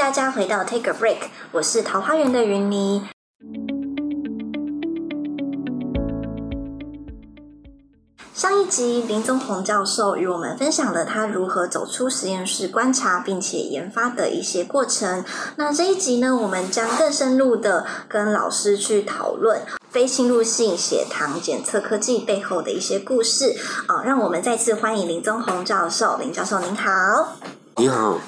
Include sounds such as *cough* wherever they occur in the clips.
大家回到 Take a Break，我是桃花源的云妮。上一集林宗宏教授与我们分享了他如何走出实验室观察并且研发的一些过程。那这一集呢，我们将更深入的跟老师去讨论非侵入性血糖检测科技背后的一些故事。啊，让我们再次欢迎林宗宏教授。林教授您好，你好。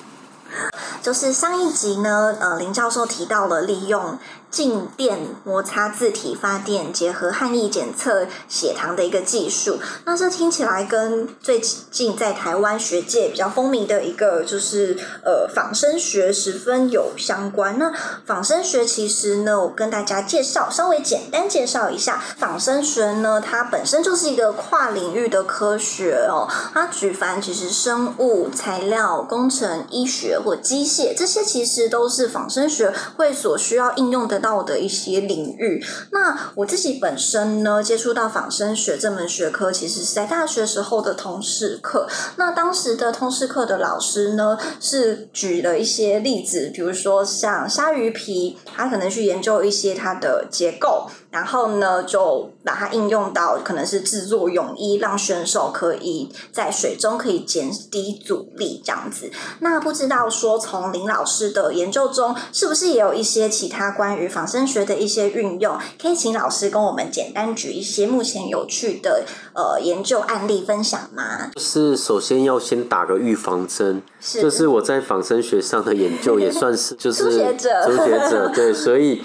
就是上一集呢，呃，林教授提到了利用。静电摩擦自体发电结合汗液检测血糖的一个技术，那这听起来跟最近在台湾学界比较风靡的一个就是呃仿生学十分有相关。那仿生学其实呢，我跟大家介绍，稍微简单介绍一下，仿生学呢，它本身就是一个跨领域的科学哦。它举凡其实生物、材料、工程、医学或机械，这些其实都是仿生学会所需要应用的。到的一些领域，那我自己本身呢，接触到仿生学这门学科，其实是在大学时候的通识课。那当时的通识课的老师呢，是举了一些例子，比如说像鲨鱼皮，他可能去研究一些它的结构。然后呢，就把它应用到可能是制作泳衣，让选手可以在水中可以减低阻力这样子。那不知道说从林老师的研究中，是不是也有一些其他关于仿生学的一些运用？可以请老师跟我们简单举一些目前有趣的呃研究案例分享吗？是首先要先打个预防针，就是我在仿生学上的研究也算是就是初学者，初学者对，所以。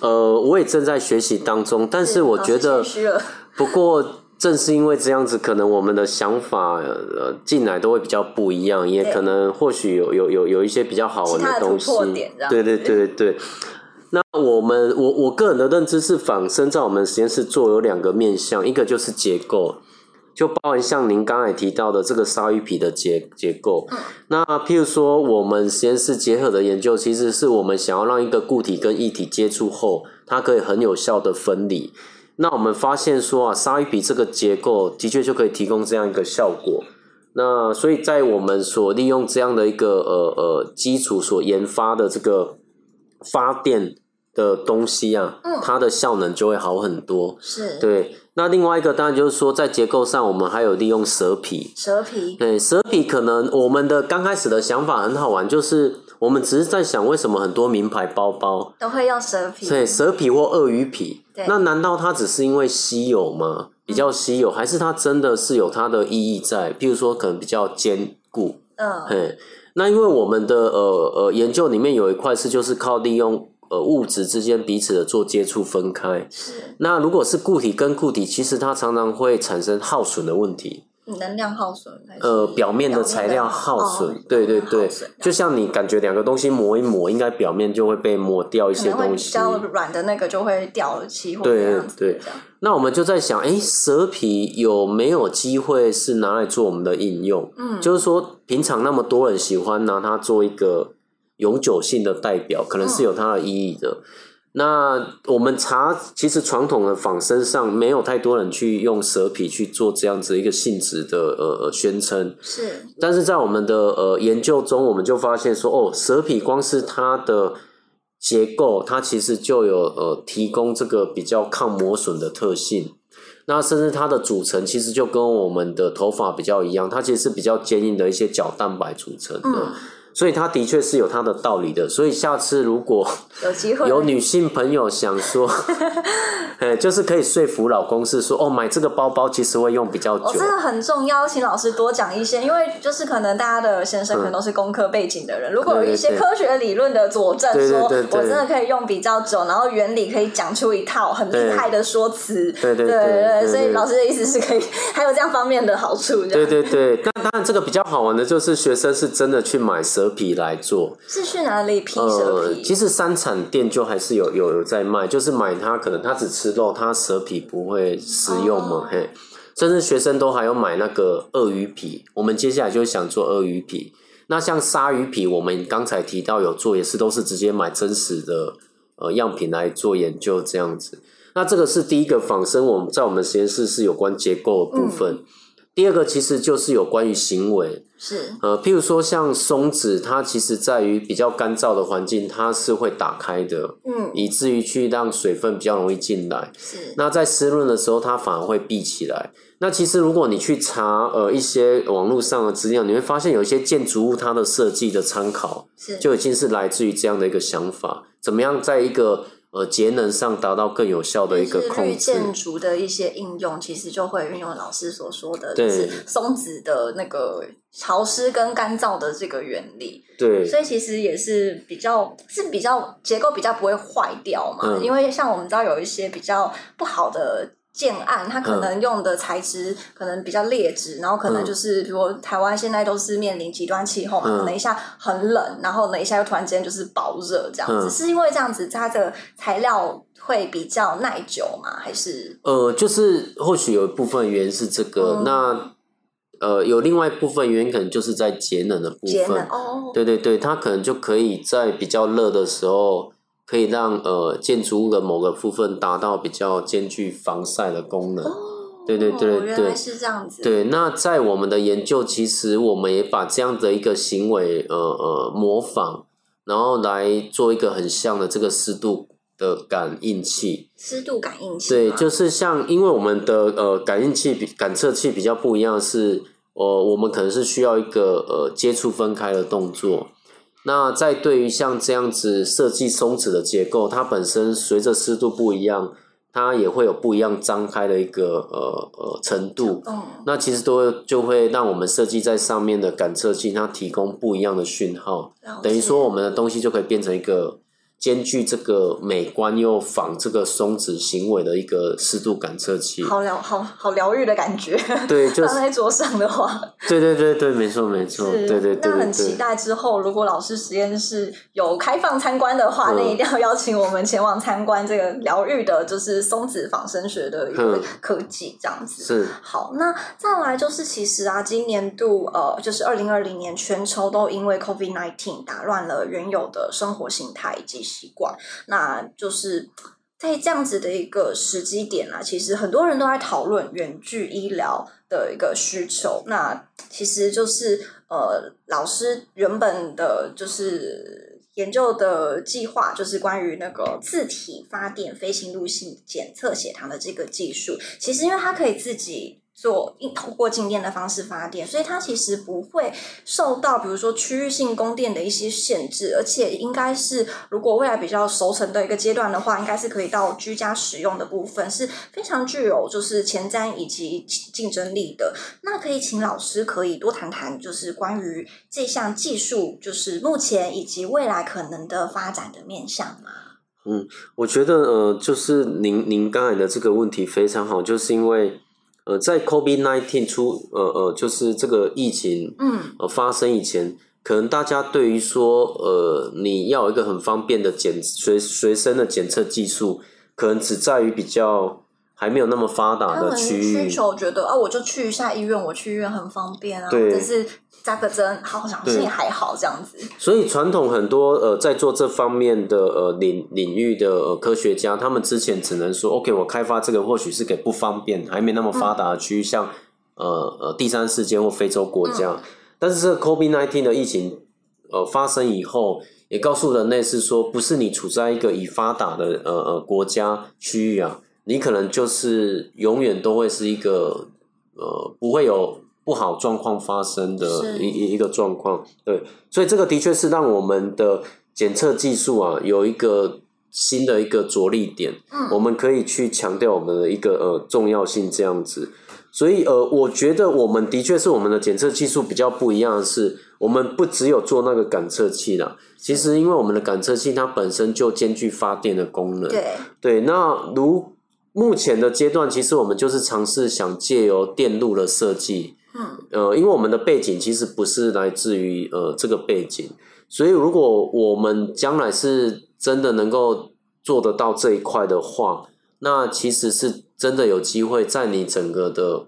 呃，我也正在学习当中，但是我觉得，不过正是因为这样子，可能我们的想法呃进来都会比较不一样，也可能或许有有有有一些比较好玩的东西，对对对对对。那我们我我个人的认知是，仿生在我们实验室做有两个面向，一个就是结构。就包含像您刚才提到的这个鲨鱼皮的结结构，那譬如说我们实验室结合的研究，其实是我们想要让一个固体跟液体接触后，它可以很有效的分离。那我们发现说啊，鲨鱼皮这个结构的确就可以提供这样一个效果。那所以在我们所利用这样的一个呃呃基础所研发的这个发电的东西啊，它的效能就会好很多。是对。那另外一个当然就是说，在结构上，我们还有利用蛇皮。蛇皮，对，蛇皮可能我们的刚开始的想法很好玩，就是我们只是在想，为什么很多名牌包包都会用蛇皮？对，蛇皮或鳄鱼皮。那难道它只是因为稀有吗？比较稀有，还是它真的是有它的意义在？譬如说，可能比较坚固。嗯。嘿，那因为我们的呃呃研究里面有一块是，就是靠利用。呃，物质之间彼此的做接触分开，是。那如果是固体跟固体，其实它常常会产生耗损的问题。能量耗损？呃，表面的材料耗损，对对对，就像你感觉两个东西磨一磨，应该表面就会被磨掉一些东西。比较软的那个就会掉了漆，对对。那我们就在想，哎，蛇皮有没有机会是拿来做我们的应用？嗯，就是说平常那么多人喜欢拿它做一个。永久性的代表可能是有它的意义的。那我们查，其实传统的仿生上没有太多人去用蛇皮去做这样子一个性质的呃宣称。是。但是在我们的呃研究中，我们就发现说，哦，蛇皮光是它的结构，它其实就有呃提供这个比较抗磨损的特性。那甚至它的组成其实就跟我们的头发比较一样，它其实是比较坚硬的一些角蛋白组成的。所以它的确是有它的道理的，所以下次如果有机会。*laughs* 有女性朋友想说，*laughs* 哎，就是可以说服老公是说，哦，买这个包包其实会用比较久，这个很重要，请老师多讲一些，因为就是可能大家的先生可能都是工科背景的人，如果有一些科学理论的佐证，说我真的可以用比较久，然后原理可以讲出一套很厉害的说辞，对对对对，所以老师的意思是可以还有这样方面的好处，对对对，但当然这个比较好玩的就是学生是真的去买蛇。蛇皮来做是去哪里批蛇皮？其实三产店就还是有有有在卖，就是买它可能它只吃肉，它蛇皮不会食用嘛。嘿，甚至学生都还有买那个鳄鱼皮。我们接下来就想做鳄鱼皮。那像鲨鱼皮，我们刚才提到有做，也是都是直接买真实的呃样品来做研究这样子。那这个是第一个仿生，我们在我们实验室是有关结构的部分。第二个其实就是有关于行为，是。呃，譬如说像松子，它其实在于比较干燥的环境，它是会打开的，嗯，以至于去让水分比较容易进来。是。那在湿润的时候，它反而会闭起来。那其实如果你去查呃一些网络上的资料，你会发现有一些建筑物它的设计的参考，是。就已经是来自于这样的一个想法，怎么样在一个呃节能上达到更有效的一个控制。建筑的一些应用，其实就会运用老师所说的，就是松子的那个潮湿跟干燥的这个原理。对，所以其实也是比较是比较结构比较不会坏掉嘛，嗯因为像我们知道有一些比较不好的。建案，它可能用的材质可能比较劣质，然后可能就是，比如台湾现在都是面临极端气候嘛，嗯。可能一下很冷，然后呢一下又突然之间就是暴热这样子，嗯。是因为这样子它的材料会比较耐久吗？还是？呃，就是或许有一部分原因是这个，嗯。那呃有另外一部分原因可能就是在节能的部分。节能分。哦？对对对，它可能就可以在比较热的时候，可以让呃建筑物的某个部分达到比较兼具防晒的功能。对对对对哦原来是这样子。对，那在我们的研究，其实我们也把这样的一个行为，呃呃模仿，然后来做一个很像的这个湿度的感应器。湿度感应器对，就是像因为我们的呃感应器比感测器比较不一样是，呃我们可能是需要一个呃接触分开的动作。那在对于像这样子设计松子的结构，它本身随着湿度不一样，它也会有不一样张开的一个呃呃程度。嗯，那其实都就会让我们设计在上面的感测器，它提供不一样的讯号，等于说我们的东西就可以变成一个兼具这个美观又仿这个松子行为的一个湿度感测器。好疗好好疗愈的感觉。对，*laughs* 就放在桌上的话，对对对对，没错没错，是对对对那很。期待之后，如果老师实验室有开放参观的话，嗯那一定要邀请我们前往参观这个疗愈的，就是松子仿生学的一个嗯科技，这样子。是，好，那再来就是，其实啊，今年度呃，就是二零二零年，全球都因为 COVID nineteen 打乱了原有的生活形态以及习惯，那就是在这样子的一个时机点啊，其实很多人都在讨论远距医疗的一个需求。那其实就是呃，老师原本的就是研究的计划，就是关于那个自体发电非侵入性检测血糖的这个技术。其实因为它可以自己做通过静电的方式发电，所以它其实不会受到比如说区域性供电的一些限制，而且应该是如果未来比较熟成的一个阶段的话，应该是可以到居家使用的部分是非常具有就是前瞻以及竞争力的。那可以请老师可以多谈谈，就是关于这项技术，就是目前以及未来可能的发展的面向吗？嗯我觉得呃，就是您您刚才的这个问题非常好，就是因为呃，在 COVID nineteen 出呃呃，就是这个疫情嗯，呃发生以前，可能大家对于说呃你要有一个很方便的检随随身的检测技术，可能只在于比较还没有那么发达的区域需域。求觉得啊，我就去一下医院，我去医院很方便啊，对只是扎个针，好像好像也还好这样子。所以传统很多呃在做这方面的呃领领域的呃科学家，他们之前只能说，OK，我开发这个或许是给不方便、还没那么发达的区域，像呃呃第三世界或非洲国家。但是这个 COVID nineteen 的疫情呃发生以后，也告诉人类是说，不是你处在一个已发达的呃呃国家区域啊，你可能就是永远都会是一个呃不会有不好状况发生的一一一个状况。对，所以这个的确是让我们的检测技术啊有一个新的一个着力点，嗯我们可以去强调我们的一个呃重要性这样子。所以呃，我觉得我们的确是我们的检测技术比较不一样的是，我们不只有做那个感测器啦，其实因为我们的感测器它本身就兼具发电的功能，对，对，那如目前的阶段，其实我们就是尝试想借由电路的设计，嗯，呃，因为我们的背景其实不是来自于呃这个背景，所以如果我们将来是真的能够做得到这一块的话，那其实是真的有机会在你整个的，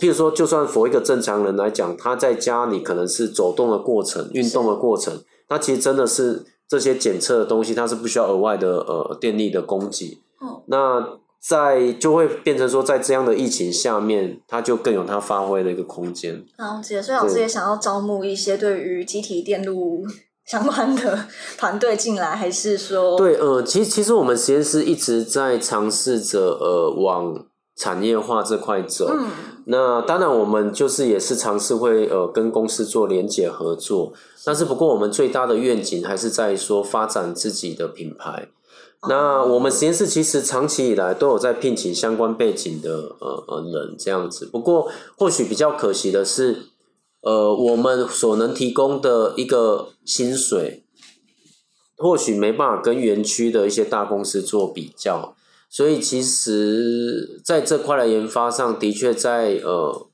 譬如说，就算佛一个正常人来讲，他在家里可能是走动的过程、运动的过程，那其实真的是这些检测的东西，它是不需要额外的呃电力的供给。嗯那在就会变成说，在这样的疫情下面，它就更有它发挥的一个空间。了解，所以老师也想要招募一些对于集体电路相关的团队进来，还是说？对，呃，其实其实我们实验室一直在尝试着呃往产业化这块走。嗯。那当然，我们就是也是尝试会呃跟公司做联结合作，但是不过我们最大的愿景还是在说发展自己的品牌。那我们实验室其实长期以来都有在聘请相关背景的呃呃人这样子，不过或许比较可惜的是，呃，我们所能提供的一个薪水，或许没办法跟园区的一些大公司做比较，所以其实在这块的研发上的确在呃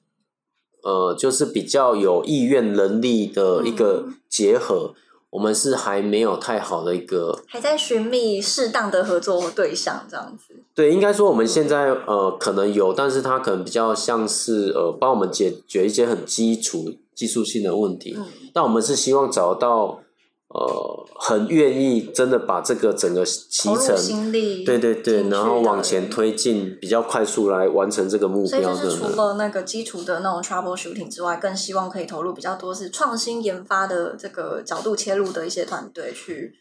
呃，就是比较有意愿能力的一个结合。我们是还没有太好的一个，还在寻觅适当的合作对象，这样子。对，应该说我们现在呃可能有，但是它可能比较像是呃帮我们解决一些很基础技术性的问题。嗯，但我们是希望找到。呃，很愿意真的把这个整个脐程，对对对，然后往前推进，比较快速来完成这个目标的。除了那个基础的那种 trouble shooting 之外，更希望可以投入比较多是创新研发的这个角度切入的一些团队去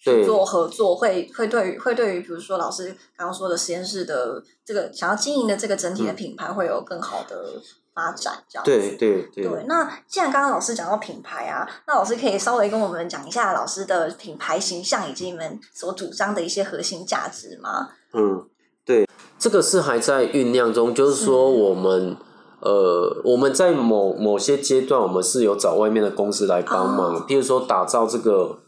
去做合作，会会对于会对于比如说老师刚刚说的实验室的这个想要经营的这个整体的品牌会有更好的。发展这样对对对。那既然刚刚老师讲到品牌啊，那老师可以稍微跟我们讲一下老师的品牌形象以及你们所主张的一些核心价值吗？嗯，对，这个是还在酝酿中，就是说我们呃，我们在某某些阶段，我们是有找外面的公司来帮忙，譬如说打造这个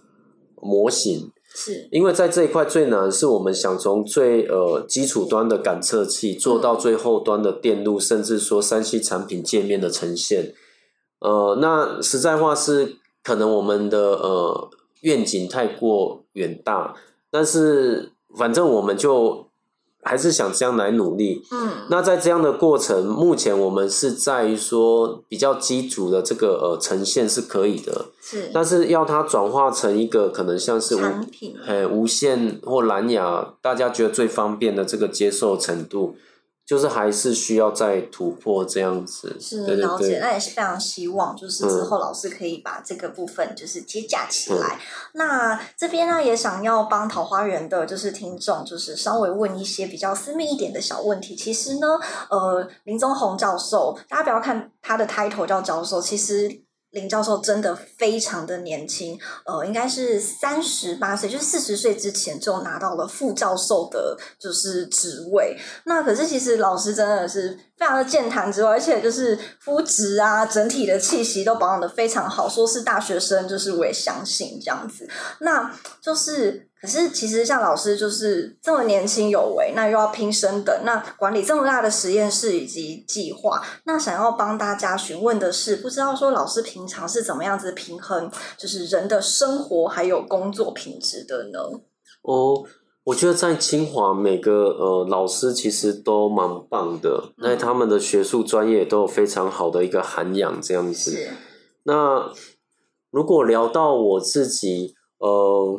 模型。是，因为在这一块最难是我们想从最呃基础端的感测器做到最后端的电路，甚至说三 C 产品界面的呈现。呃，那实在话是可能我们的呃愿景太过远大，但是反正我们就。还是想这样来努力。嗯，那在这样的过程，目前我们是在于说比较基础的这个呃呈现是可以的，是，但是要它转化成一个可能像是无品，呃，无线或蓝牙，大家觉得最方便的这个接受程度。就是还是需要再突破这样子，是了解，那也是非常希望，就是之后老师可以把这个部分就是接架起来。那这边呢，也想要帮桃花源的，就是听众，就是稍微问一些比较私密一点的小问题。其实呢，呃，林宗宏教授，大家不要看他的 title 叫教授，其实。林教授真的非常的年轻，呃，应该是三十八岁，就是四十岁之前就拿到了副教授的，就是职位。那可是其实老师真的是非常的健谈之外，而且就是肤质啊，整体的气息都保养的非常好。说是大学生，就是我也相信这样子。那就是。可是，其实像老师就是这么年轻有为，那又要拼升等，那管理这么大的实验室以及计划，那想要帮大家询问的是，不知道说老师平常是怎么样子平衡，就是人的生活还有工作品质的呢？哦，我觉得在清华每个呃老师其实都蛮棒的，那他们的学术专业都有非常好的一个涵养，这样子。那如果聊到我自己，呃。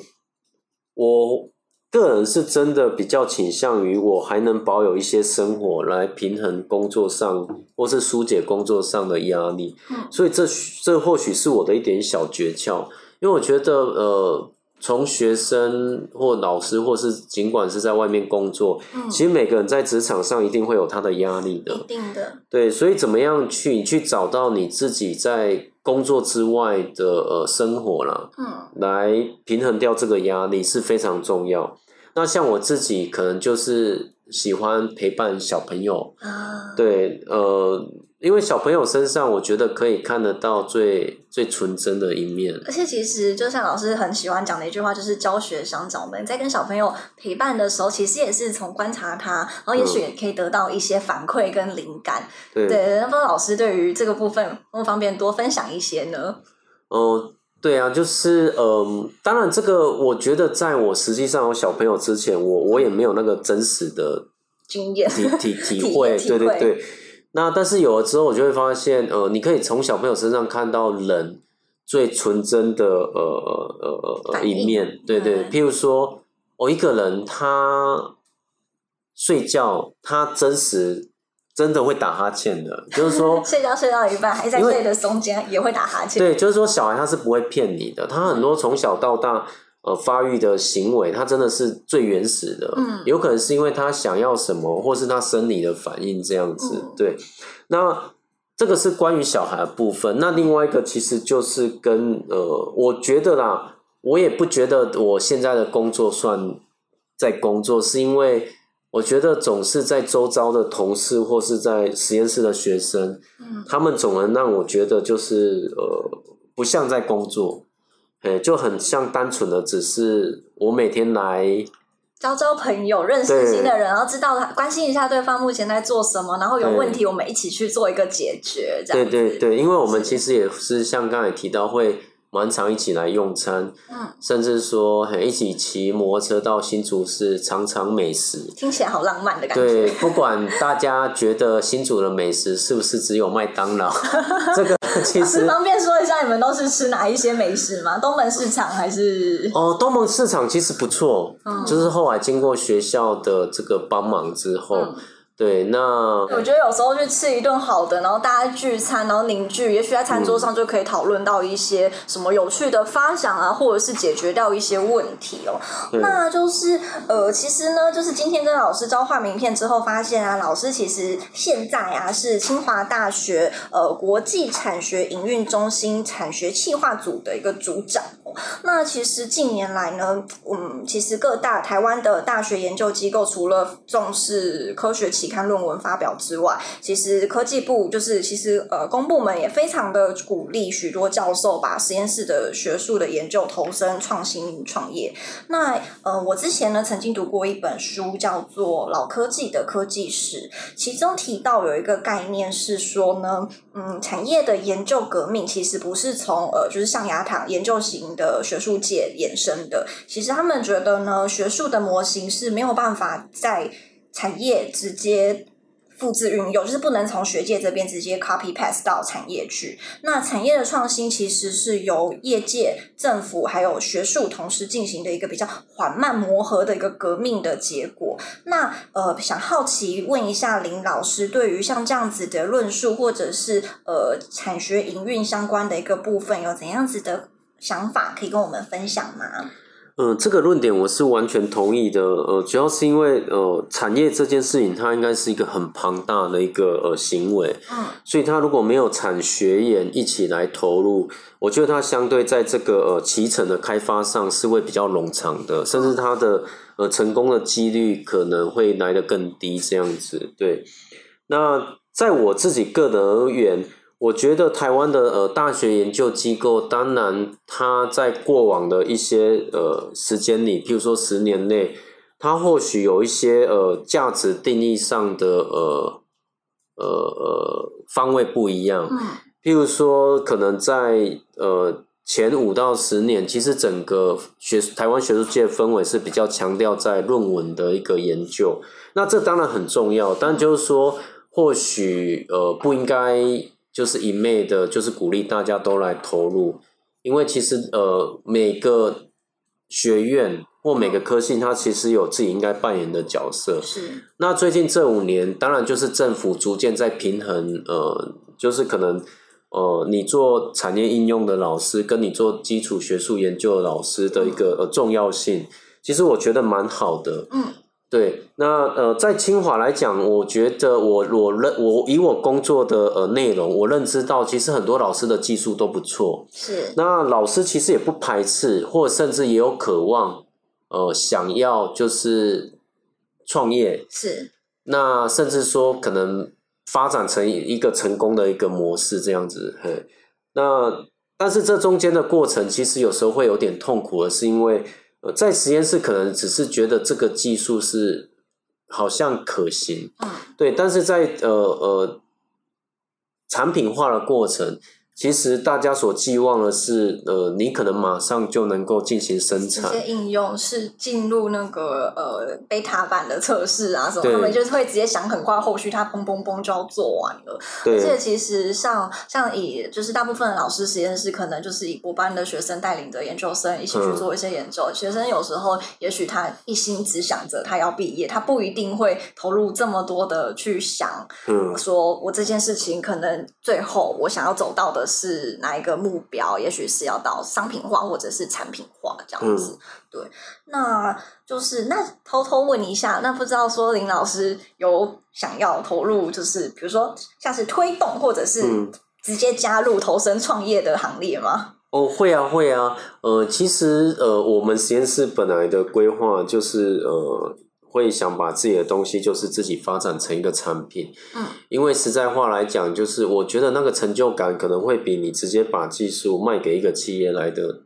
我个人是真的比较倾向于，我还能保有一些生活来平衡工作上，或是疏解工作上的压力。嗯，所以这这或许是我的一点小诀窍，因为我觉得，呃，从学生或老师，或是尽管是在外面工作，嗯，其实每个人在职场上一定会有他的压力的，一定的。对，所以怎么样去你去找到你自己在。工作之外的呃生活啦，嗯，来平衡掉这个压力是非常重要。那像我自己可能就是喜欢陪伴小朋友啊，对，呃。因为小朋友身上，我觉得可以看得到最最纯真的一面。而且，其实就像老师很喜欢讲的一句话，就是教学相长们在跟小朋友陪伴的时候，其实也是从观察他，然后也许也可以得到一些反馈跟灵感。对，那不知道老师对于这个部分，不方便多分享一些呢？哦，对啊，就是嗯，当然，这个我觉得在我实际上有小朋友之前，我我也没有那个真实的经验体体 *laughs* 体会，对对对。那但是有了之后，我就会发现，呃，你可以从小朋友身上看到人最纯真的呃呃呃一面，对对。譬如说，我一个人他睡觉，他真实真的会打哈欠的，就是说 *laughs* 睡觉睡到一半还在睡的中间也会打哈欠。对，就是说小孩他是不会骗你的，他很多从小到大呃发育的行为，他真的是最原始的。嗯，有可能是因为他想要什么，或是他生理的反应这样子。对，那这个是关于小孩的部分。那另外一个其实就是跟呃，我觉得啦，我也不觉得我现在的工作算在工作，是因为。我觉得总是在周遭的同事或是在实验室的学生，嗯，他们总能让我觉得就是呃，不像在工作，哎，就很像单纯的只是我每天来交交朋友，认识新的人，然后知道他关心一下对方目前在做什么，然后有问题我们一起去做一个解决，这样。对对对，因为我们其实也是像刚才提到会。蛮常一起来用餐，嗯，甚至说很一起骑摩托车到新竹市尝尝美食，听起来好浪漫的感觉。对，不管大家觉得新竹的美食是不是只有麦当劳，*laughs* 这个其实方便说一下，你们都是吃哪一些美食吗？东门市场还是？哦，东门市场其实不错，就是后来经过学校的这个帮忙之后。对，那我觉得有时候去吃一顿好的，然后大家聚餐，然后凝聚，也许在餐桌上就可以讨论到一些什么有趣的发想啊，或者是解决掉一些问题哦。那就是呃，其实呢，就是今天跟老师交换名片之后，发现啊，老师其实现在啊是清华大学呃国际产学营运中心产学企划组的一个组长。那其实近年来呢，嗯，其实各大台湾的大学研究机构除了重视科学期刊论文发表之外，其实科技部就是其实呃公部门也非常的鼓励许多教授把实验室的学术的研究投身创新创业。那呃，我之前呢曾经读过一本书，叫做《老科技的科技史》，其中提到有一个概念是说呢，嗯，产业的研究革命其实不是从呃就是象牙塔研究型的呃学术界衍生的，其实他们觉得呢，学术的模型是没有办法在产业直接复制运用，就是不能从学界这边直接 copy pass 到产业去。那产业的创新其实是由业界、政府还有学术同时进行的一个比较缓慢磨合的一个革命的结果。那呃，想好奇问一下林老师，对于像这样子的论述，或者是呃产学营运相关的一个部分，有怎样子的想法可以跟我们分享吗？嗯，这个论点我是完全同意的。呃，主要是因为呃，产业这件事情它应该是一个很庞大的一个呃行为，嗯，所以它如果没有产学研一起来投入，我觉得它相对在这个呃脐橙的开发上是会比较冗长的，甚至它的呃成功的几率可能会来得更低。这样子，对。那在我自己个人而言。我觉得台湾的呃大学研究机构，当然它在过往的一些呃时间里，譬如说十年内，它或许有一些呃价值定义上的呃呃呃方位不一样。嗯。譬如说，可能在呃前五到十年，其实整个学台湾学术界氛围是比较强调在论文的一个研究。那这当然很重要，但就是说，或许呃不应该。就是一昧的，就是鼓励大家都来投入，因为其实呃每个学院或每个科系，它其实有自己应该扮演的角色。是。那最近这五年，当然就是政府逐渐在平衡，呃，就是可能呃你做产业应用的老师，跟你做基础学术研究的老师的一个呃重要性，其实我觉得蛮好的。嗯。对，那呃，在清华来讲，我觉得我我认我以我工作的呃内容，我认知到其实很多老师的技术都不错。是。那老师其实也不排斥，或甚至也有渴望，呃，想要就是创业。是。那甚至说可能发展成一个成功的一个模式这样子。嘿，那但是这中间的过程，其实有时候会有点痛苦的是因为。呃，在实验室可能只是觉得这个技术是好像可行，嗯，对，但是在呃呃产品化的过程，其实大家所寄望的是，呃，你可能马上就能够进行生产，这些应用是进入那个呃贝塔版的测试啊什么，他们就是会直接想很快，后续它嘣嘣嘣就要做完了。而且其实像像以就是大部分的老师实验室，可能就是以博班的学生带领着研究生一起去做一些研究。学生有时候也许他一心只想着他要毕业，他不一定会投入这么多的去想，嗯，说我这件事情可能最后我想要走到的。是哪一个目标？也许是要到商品化或者是产品化这样子。对，那就是那偷偷问一下，那不知道说林老师有想要投入，就是比如说像是推动或者是直接加入投身创业的行列吗？哦，会啊，会啊。呃，其实呃，我们实验室本来的规划就是呃。会想把自己的东西就是自己发展成一个产品，嗯，因为实在话来讲，就是我觉得那个成就感可能会比你直接把技术卖给一个企业来的。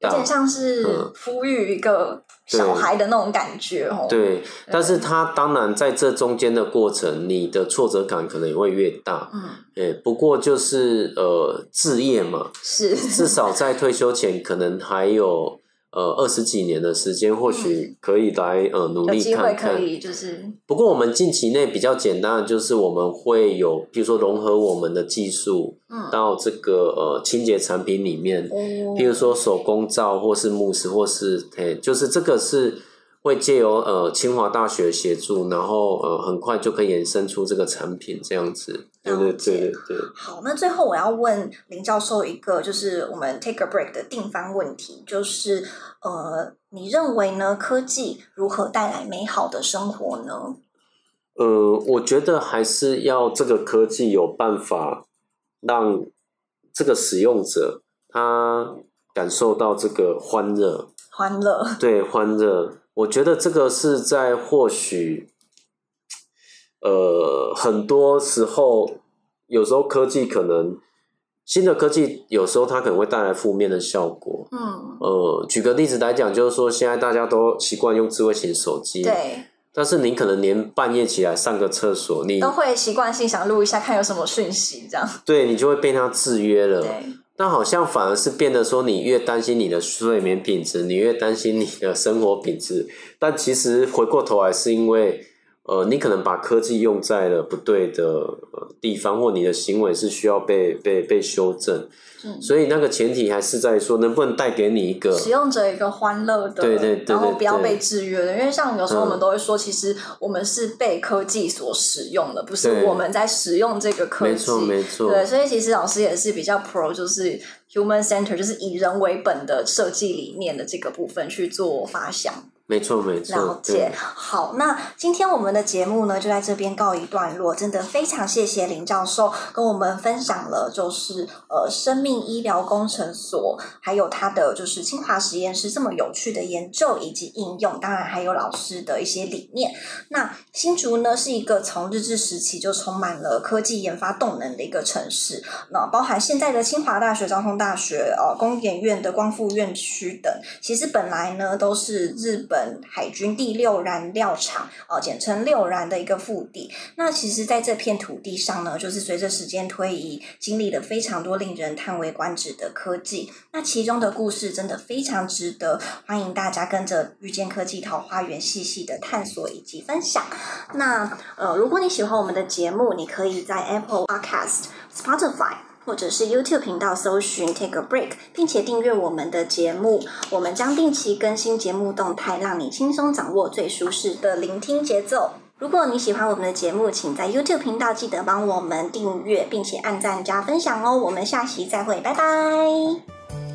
有点像是抚育一个小孩的那种感觉哦。对，但是他当然在这中间的过程，你的挫折感可能也会越大。嗯，哎，不过就是呃，置业嘛，是至少在退休前可能还有。呃，二十几年的时间，或许可以来呃努力看看。可以就是。不过我们近期内比较简单的，就是我们会有，比如说融合我们的技术，嗯，到这个呃清洁产品里面，比如说手工皂，或是慕斯，或是诶，就是这个是。会借由呃清华大学协助，然后呃很快就可以衍生出这个产品这样子。对对对对对。好，那最后我要问林教授一个，就是我们 take a break 的定番问题，就是呃，你认为呢？科技如何带来美好的生活呢？呃，我觉得还是要这个科技有办法让这个使用者他感受到这个欢乐，欢乐，对欢乐。我觉得这个是在或许，呃，很多时候，有时候科技可能新的科技有时候它可能会带来负面的效果。嗯，呃，举个例子来讲，就是说现在大家都习惯用智慧型手机，对，但是你可能连半夜起来上个厕所，你都会习惯性想录一下，看有什么讯息，这样，对你就会被它制约了。那好像反而是变得说，你越担心你的睡眠品质，你越担心你的生活品质。但其实回过头来，是因为呃，你可能把科技用在了不对的地方，或你的行为是需要被被被修正。嗯所以那个前提还是在说，能不能带给你一个使用者一个欢乐的，对对对，然后不要被制约的。因为像有时候我们都会说，其实我们是被科技所使用的，不是我们在使用这个科技。没错没错。对，所以其实老师也是比较 pro，就是 human center，就是以人为本的设计理念的这个部分去做发想。没错，没错。了解。好，那今天我们的节目呢，就在这边告一段落。真的非常谢谢林教授跟我们分享了，就是呃，生命医疗工程所，还有他的就是清华实验室这么有趣的研究以及应用。当然还有老师的一些理念。那新竹呢，是一个从日治时期就充满了科技研发动能的一个城市。那包含现在的清华大学、交通大学、呃，工研院的光复院区等，其实本来呢都是日本。本海军第六燃料厂，哦，简称六燃的一个腹地。那其实，在这片土地上呢，就是随着时间推移，经历了非常多令人叹为观止的科技。那其中的故事真的非常值得欢迎大家跟着遇见科技桃花源细细的探索以及分享。那呃，如果你喜欢我们的节目，你可以在 Apple Podcast、Spotify。或者是 YouTube 频道搜寻 Take a Break，并且订阅我们的节目。我们将定期更新节目动态，让你轻松掌握最舒适的聆听节奏。如果你喜欢我们的节目，请在 YouTube 频道记得帮我们订阅，并且按赞加分享哦。我们下期再会，拜拜。